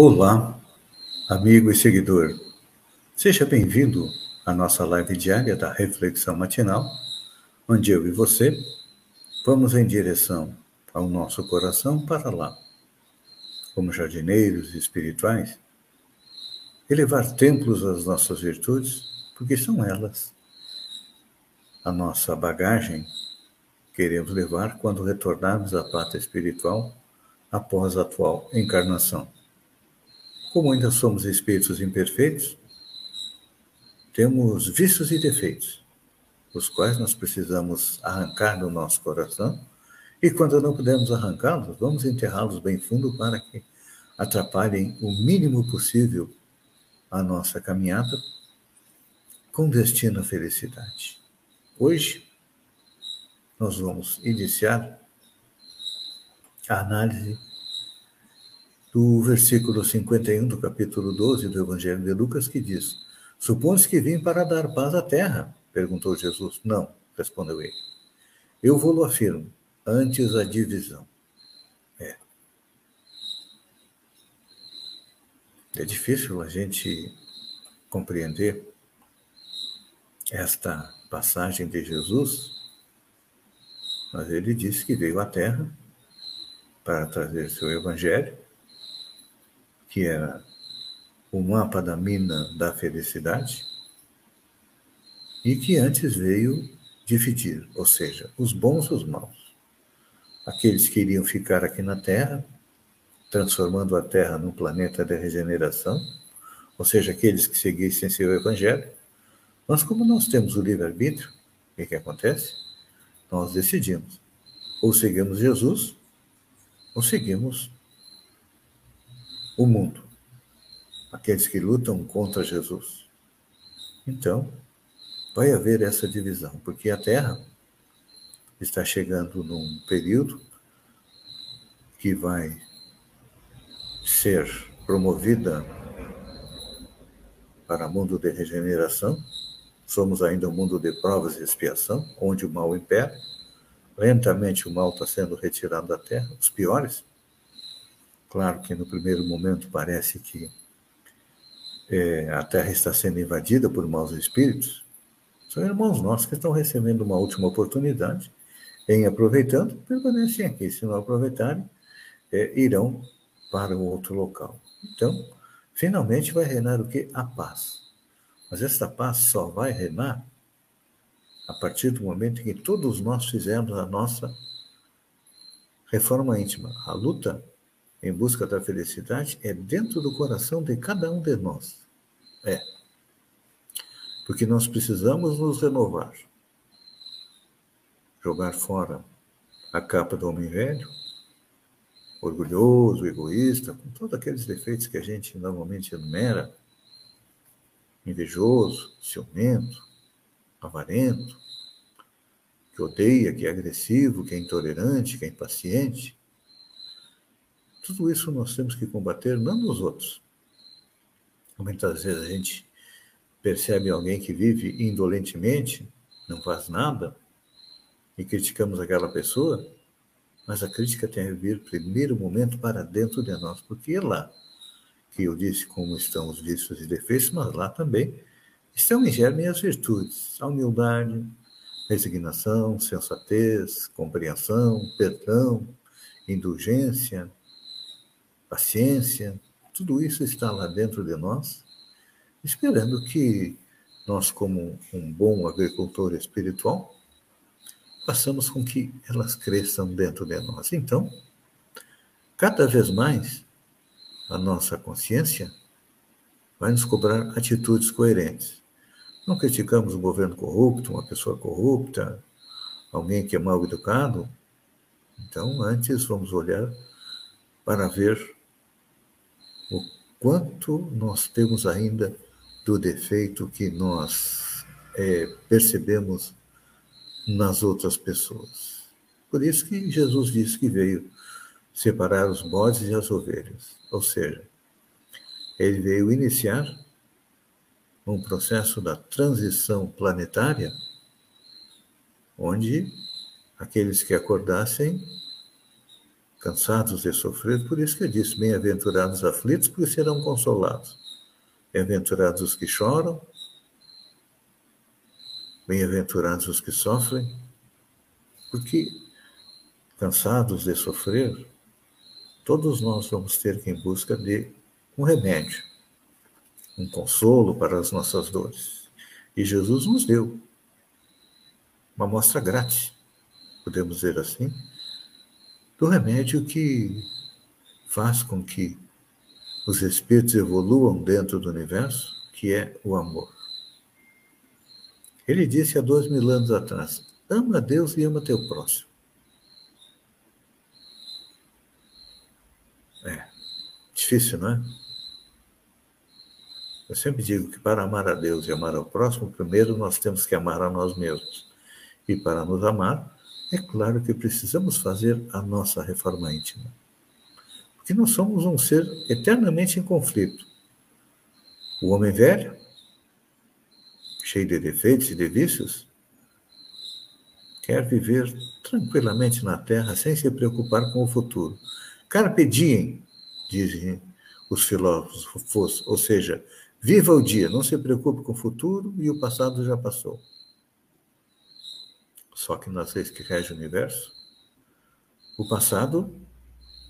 Olá, amigo e seguidor. Seja bem-vindo à nossa live diária da Reflexão Matinal, onde eu e você vamos em direção ao nosso coração para lá, como jardineiros espirituais, elevar templos às nossas virtudes, porque são elas a nossa bagagem queremos levar quando retornarmos à pátria espiritual após a atual encarnação. Como ainda somos espíritos imperfeitos, temos vícios e defeitos, os quais nós precisamos arrancar do nosso coração, e quando não pudermos arrancá-los, vamos enterrá-los bem fundo para que atrapalhem o mínimo possível a nossa caminhada com destino à felicidade. Hoje, nós vamos iniciar a análise do versículo 51 do capítulo 12 do Evangelho de Lucas, que diz: Supões que vim para dar paz à terra? perguntou Jesus. Não, respondeu ele. Eu vou-lo afirmo, antes a divisão. É. É difícil a gente compreender esta passagem de Jesus, mas ele disse que veio à terra para trazer seu evangelho que era o mapa da mina da felicidade, e que antes veio dividir, ou seja, os bons e os maus. Aqueles que iriam ficar aqui na Terra, transformando a Terra num planeta de regeneração, ou seja, aqueles que seguissem seu evangelho. Mas como nós temos o livre-arbítrio, o que, que acontece? Nós decidimos. Ou seguimos Jesus, ou seguimos o mundo, aqueles que lutam contra Jesus. Então, vai haver essa divisão, porque a Terra está chegando num período que vai ser promovida para o mundo de regeneração. Somos ainda um mundo de provas e expiação, onde o mal impera. Lentamente o mal está sendo retirado da terra, os piores, Claro que no primeiro momento parece que é, a Terra está sendo invadida por maus espíritos. São irmãos nossos que estão recebendo uma última oportunidade, em aproveitando, permanecem aqui. Se não aproveitarem, é, irão para um outro local. Então, finalmente vai reinar o que? A paz. Mas esta paz só vai reinar a partir do momento em que todos nós fizermos a nossa reforma íntima. A luta em busca da felicidade é dentro do coração de cada um de nós. É. Porque nós precisamos nos renovar. Jogar fora a capa do homem velho, orgulhoso, egoísta, com todos aqueles defeitos que a gente normalmente enumera, invejoso, ciumento, avarento, que odeia, que é agressivo, que é intolerante, que é impaciente, tudo isso nós temos que combater não nos outros. Muitas vezes a gente percebe alguém que vive indolentemente, não faz nada, e criticamos aquela pessoa, mas a crítica tem a vir, primeiro momento, para dentro de nós, porque é lá que eu disse como estão os vícios e defeitos, mas lá também estão em germe as virtudes, a humildade, resignação, sensatez, compreensão, perdão, indulgência, paciência, tudo isso está lá dentro de nós, esperando que nós, como um bom agricultor espiritual, façamos com que elas cresçam dentro de nós. Então, cada vez mais, a nossa consciência vai nos cobrar atitudes coerentes. Não criticamos um governo corrupto, uma pessoa corrupta, alguém que é mal educado. Então, antes vamos olhar para ver o quanto nós temos ainda do defeito que nós é, percebemos nas outras pessoas. Por isso que Jesus disse que veio separar os bodes e as ovelhas. Ou seja, ele veio iniciar um processo da transição planetária, onde aqueles que acordassem cansados de sofrer, por isso que eu disse: bem-aventurados aflitos, porque serão consolados. Bem-aventurados os que choram, bem-aventurados os que sofrem, porque cansados de sofrer, todos nós vamos ter que ir em busca de um remédio, um consolo para as nossas dores. E Jesus nos deu uma amostra grátis, podemos dizer assim, do remédio que faz com que os espíritos evoluam dentro do universo, que é o amor. Ele disse há dois mil anos atrás: ama a Deus e ama teu próximo. É, difícil, não é? Eu sempre digo que para amar a Deus e amar ao próximo, primeiro nós temos que amar a nós mesmos. E para nos amar, é claro que precisamos fazer a nossa reforma íntima. Porque nós somos um ser eternamente em conflito. O homem velho, cheio de defeitos e de vícios, quer viver tranquilamente na terra sem se preocupar com o futuro. Carpe diem, dizem os filósofos, ou seja, viva o dia, não se preocupe com o futuro e o passado já passou. Só que nas leis que regem o universo, o passado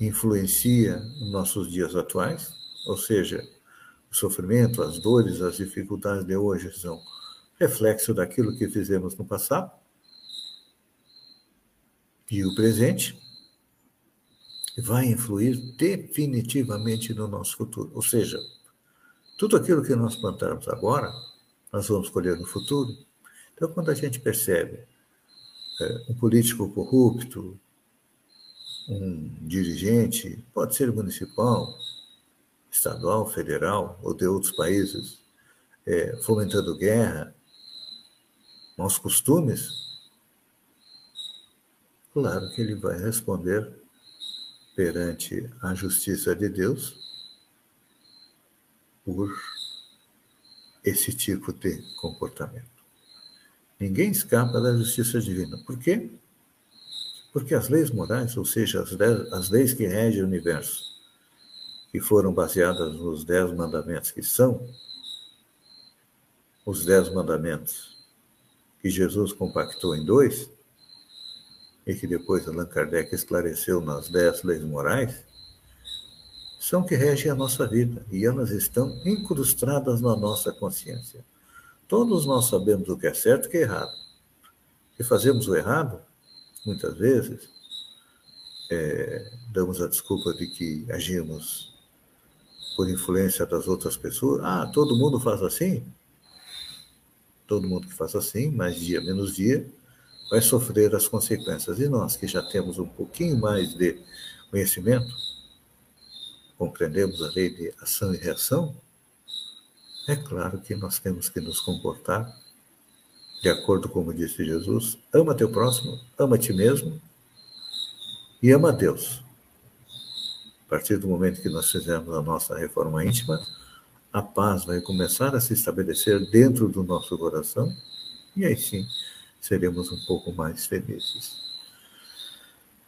influencia os nossos dias atuais, ou seja, o sofrimento, as dores, as dificuldades de hoje são reflexo daquilo que fizemos no passado. E o presente vai influir definitivamente no nosso futuro. Ou seja, tudo aquilo que nós plantarmos agora, nós vamos colher no futuro. Então, quando a gente percebe um político corrupto, um dirigente, pode ser municipal, estadual, federal ou de outros países, é, fomentando guerra, maus costumes, claro que ele vai responder perante a justiça de Deus por esse tipo de comportamento. Ninguém escapa da justiça divina. Por quê? Porque as leis morais, ou seja, as, dez, as leis que regem o universo, que foram baseadas nos dez mandamentos, que são os dez mandamentos que Jesus compactou em dois, e que depois Allan Kardec esclareceu nas dez leis morais, são que regem a nossa vida e elas estão incrustadas na nossa consciência. Todos nós sabemos o que é certo e o que é errado. Se fazemos o errado, muitas vezes, é, damos a desculpa de que agimos por influência das outras pessoas. Ah, todo mundo faz assim? Todo mundo que faz assim, mais dia menos dia, vai sofrer as consequências. E nós, que já temos um pouquinho mais de conhecimento, compreendemos a lei de ação e reação, é claro que nós temos que nos comportar de acordo com como disse Jesus: ama teu próximo, ama ti mesmo e ama Deus. A partir do momento que nós fizermos a nossa reforma íntima, a paz vai começar a se estabelecer dentro do nosso coração e aí sim seremos um pouco mais felizes.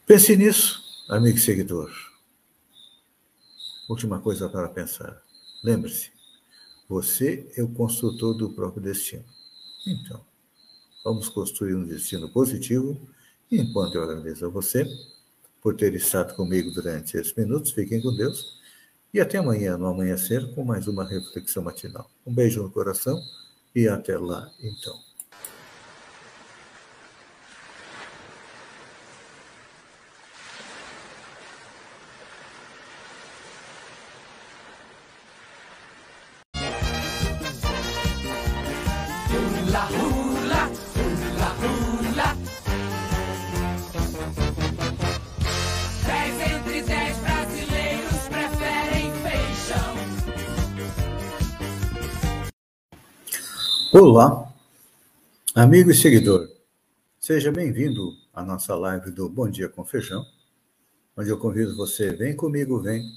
Pense nisso, amigo seguidor. Última coisa para pensar. Lembre-se, você é o construtor do próprio destino. Então, vamos construir um destino positivo. E enquanto eu agradeço a você por ter estado comigo durante esses minutos, fiquem com Deus. E até amanhã, no amanhecer, com mais uma reflexão matinal. Um beijo no coração e até lá, então. Olá, amigo e seguidor. Seja bem-vindo à nossa live do Bom Dia com Feijão, onde eu convido você, vem comigo, vem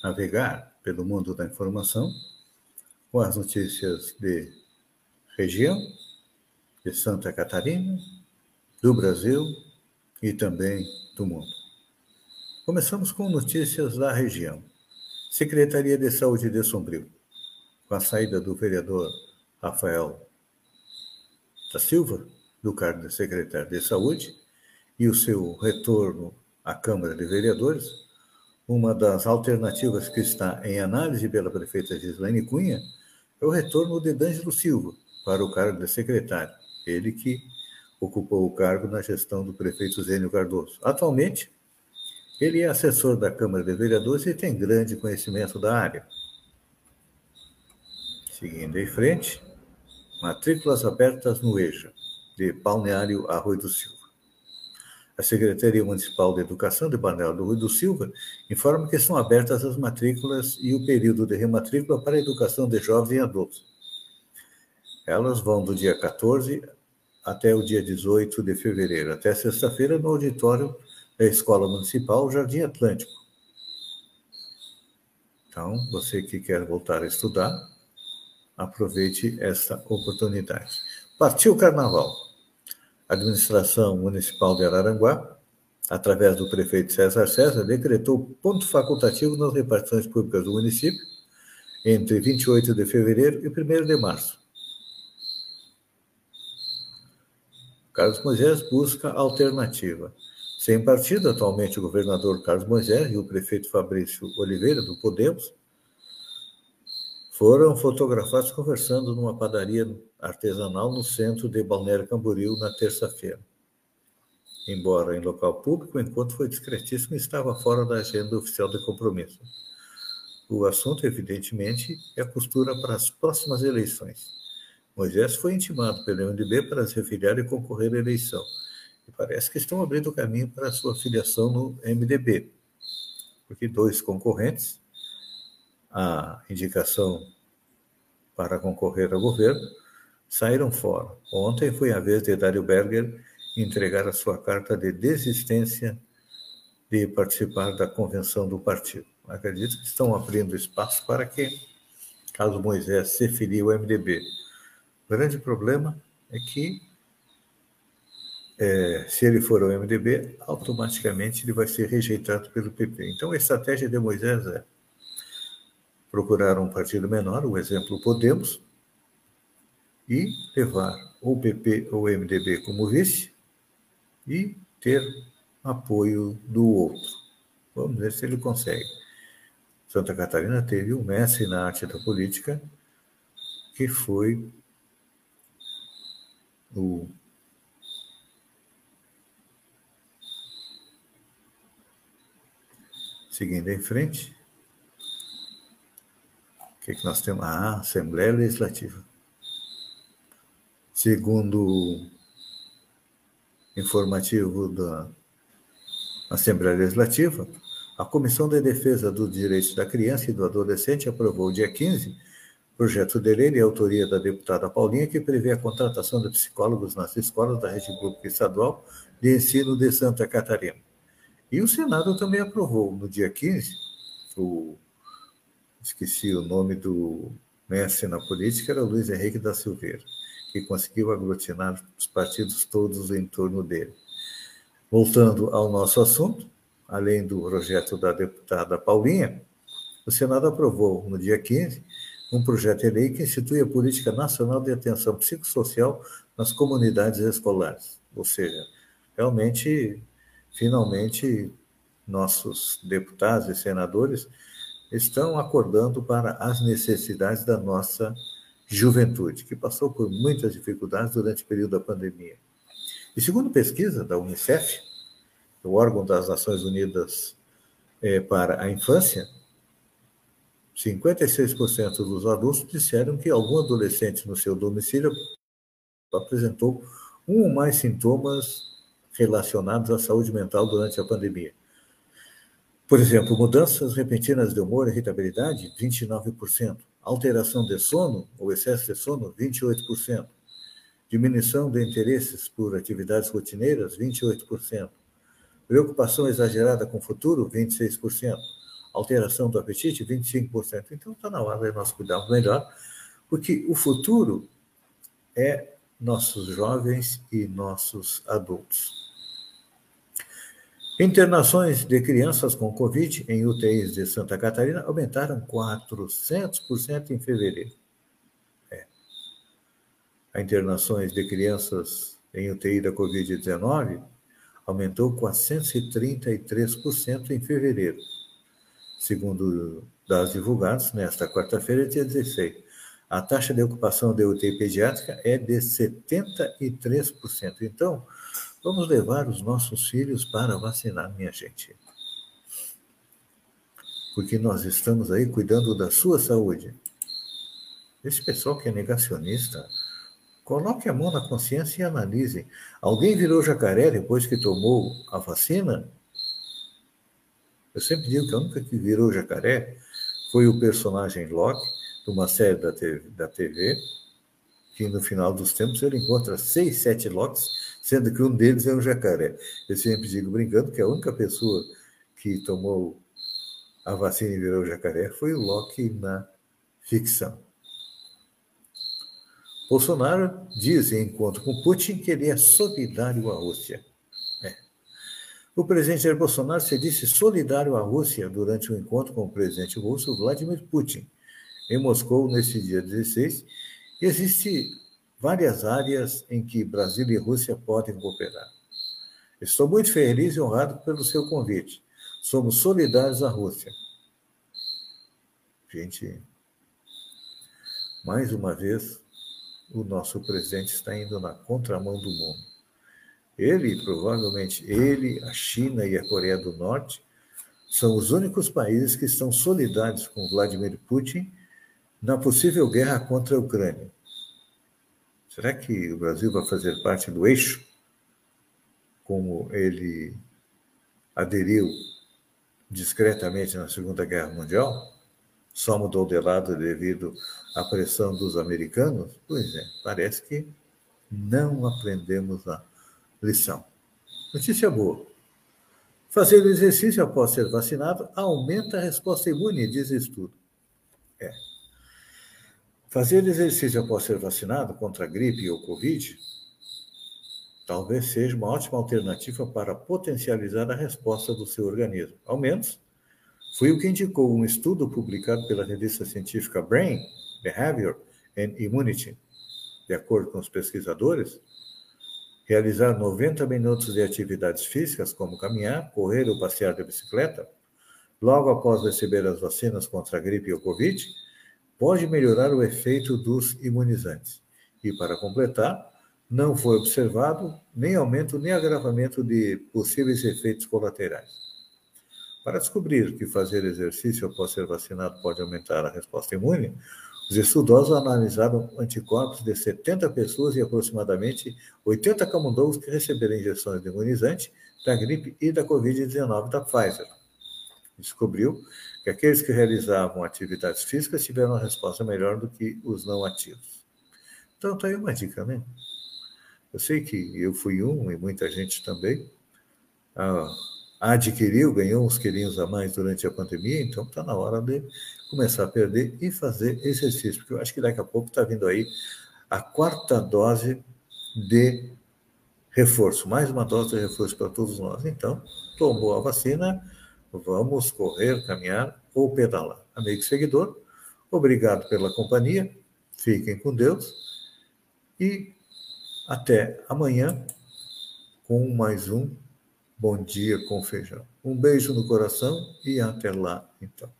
navegar pelo mundo da informação com as notícias de região, de Santa Catarina, do Brasil e também do mundo. Começamos com notícias da região. Secretaria de Saúde de Sombrio, com a saída do vereador Rafael da Silva, do cargo de secretário de Saúde, e o seu retorno à Câmara de Vereadores, uma das alternativas que está em análise pela prefeita Gislaine Cunha é o retorno de D'Angelo Silva para o cargo de secretário, ele que ocupou o cargo na gestão do prefeito Zênio Cardoso. Atualmente, ele é assessor da Câmara de Vereadores e tem grande conhecimento da área. Seguindo em frente, Matrículas abertas no EJA, de Balneário Arroio do Silva. A Secretaria Municipal de Educação de Balneário do Arroio do Silva informa que estão abertas as matrículas e o período de rematrícula para a educação de jovens e adultos. Elas vão do dia 14 até o dia 18 de fevereiro, até sexta-feira, no auditório da Escola Municipal Jardim Atlântico. Então, você que quer voltar a estudar, aproveite esta oportunidade. Partiu o Carnaval. A administração municipal de Araranguá, através do prefeito César César, decretou ponto facultativo nas repartições públicas do município entre 28 de fevereiro e 1 de março. Carlos Moisés busca alternativa. Sem partido, atualmente o governador Carlos Moisés e o prefeito Fabrício Oliveira, do Podemos, foram fotografados conversando numa padaria artesanal no centro de Balneário Camboriú na terça-feira. Embora em local público, o encontro foi discretíssimo e estava fora da agenda oficial de compromisso. O assunto, evidentemente, é a costura para as próximas eleições. Moisés foi intimado pelo MDB para se afiliar e concorrer à eleição. E parece que estão abrindo caminho para sua filiação no MDB, porque dois concorrentes, a indicação para concorrer ao governo, saíram fora. Ontem foi a vez de Dário Berger entregar a sua carta de desistência de participar da convenção do partido. Acredito que estão abrindo espaço para que, caso Moisés se filie ao MDB. O grande problema é que, é, se ele for ao MDB, automaticamente ele vai ser rejeitado pelo PP. Então, a estratégia de Moisés é procurar um partido menor, o exemplo Podemos, e levar ou o PP ou o MDB como vice e ter apoio do outro. Vamos ver se ele consegue. Santa Catarina teve um mestre na arte da política, que foi o seguindo em frente, o que, é que nós temos? Ah, Assembleia Legislativa. Segundo informativo da Assembleia Legislativa, a Comissão de Defesa dos Direitos da Criança e do Adolescente aprovou dia 15 projeto de lei de autoria da deputada Paulinha que prevê a contratação de psicólogos nas escolas da rede pública estadual de ensino de Santa Catarina. E o Senado também aprovou no dia 15 o esqueci o nome do mestre na política, era Luiz Henrique da Silveira, que conseguiu aglutinar os partidos todos em torno dele. Voltando ao nosso assunto, além do projeto da deputada Paulinha, o Senado aprovou, no dia 15, um projeto de lei que institui a Política Nacional de Atenção Psicossocial nas comunidades escolares. Ou seja, realmente, finalmente, nossos deputados e senadores estão acordando para as necessidades da nossa juventude, que passou por muitas dificuldades durante o período da pandemia. E segundo pesquisa da Unicef, o órgão das Nações Unidas é, para a Infância, 56% dos adultos disseram que algum adolescente no seu domicílio apresentou um ou mais sintomas relacionados à saúde mental durante a pandemia. Por exemplo, mudanças repentinas de humor e irritabilidade, 29%. alteração de sono ou excesso de sono, 28%. Diminuição de interesses por atividades rotineiras, 28%. Preocupação exagerada com o futuro, 26%. Alteração do apetite, 25%. Então está na hora de nós cuidarmos melhor, porque o futuro é nossos jovens e nossos adultos. Internações de crianças com Covid em UTIs de Santa Catarina aumentaram 400% em fevereiro. É. Internações de crianças em UTI da Covid-19 aumentou 433% em fevereiro, segundo dados divulgados nesta quarta-feira, dia 16. A taxa de ocupação da UTI pediátrica é de 73%. Então, vamos levar os nossos filhos para vacinar, minha gente. Porque nós estamos aí cuidando da sua saúde. Esse pessoal que é negacionista, coloque a mão na consciência e analise. Alguém virou jacaré depois que tomou a vacina? Eu sempre digo que a única que virou jacaré foi o personagem Locke, de uma série da TV, que no final dos tempos ele encontra seis, sete Locks, sendo que um deles é um jacaré. Eu sempre digo brincando que a única pessoa que tomou a vacina e virou jacaré foi o Locke na ficção. Bolsonaro diz em encontro com Putin que ele é solidário à Rússia. É. O presidente Jair Bolsonaro se disse solidário à Rússia durante o um encontro com o presidente russo Vladimir Putin em Moscou nesse dia 16. Existem várias áreas em que Brasil e Rússia podem cooperar. Estou muito feliz e honrado pelo seu convite. Somos solidários à Rússia. Gente, mais uma vez, o nosso presidente está indo na contramão do mundo. Ele, provavelmente, ele, a China e a Coreia do Norte são os únicos países que estão solidários com Vladimir Putin na possível guerra contra a Ucrânia. Será que o Brasil vai fazer parte do eixo, como ele aderiu discretamente na Segunda Guerra Mundial? Só mudou de lado devido à pressão dos americanos? Pois é, parece que não aprendemos a lição. Notícia boa. Fazer exercício após ser vacinado aumenta a resposta imune, diz estudo. É. Fazer exercício após ser vacinado contra a gripe ou Covid talvez seja uma ótima alternativa para potencializar a resposta do seu organismo. Ao menos, foi o que indicou um estudo publicado pela revista científica Brain, Behavior and Immunity. De acordo com os pesquisadores, realizar 90 minutos de atividades físicas, como caminhar, correr ou passear de bicicleta, logo após receber as vacinas contra a gripe ou Covid, pode melhorar o efeito dos imunizantes. E, para completar, não foi observado nem aumento nem agravamento de possíveis efeitos colaterais. Para descobrir que fazer exercício após ser vacinado pode aumentar a resposta imune, os estudosos analisaram anticorpos de 70 pessoas e aproximadamente 80 camundongos que receberam injeções de imunizante da gripe e da Covid-19 da Pfizer. Descobriu que aqueles que realizavam atividades físicas tiveram uma resposta melhor do que os não ativos. Então, está aí uma dica, né? Eu sei que eu fui um e muita gente também ah, adquiriu, ganhou uns quilinhos a mais durante a pandemia, então está na hora de começar a perder e fazer exercício, porque eu acho que daqui a pouco está vindo aí a quarta dose de reforço, mais uma dose de reforço para todos nós. Então, tomou a vacina, vamos correr, caminhar ou pedalar. Amigo seguidor, obrigado pela companhia, fiquem com Deus e até amanhã com mais um Bom Dia com Feijão. Um beijo no coração e até lá, então.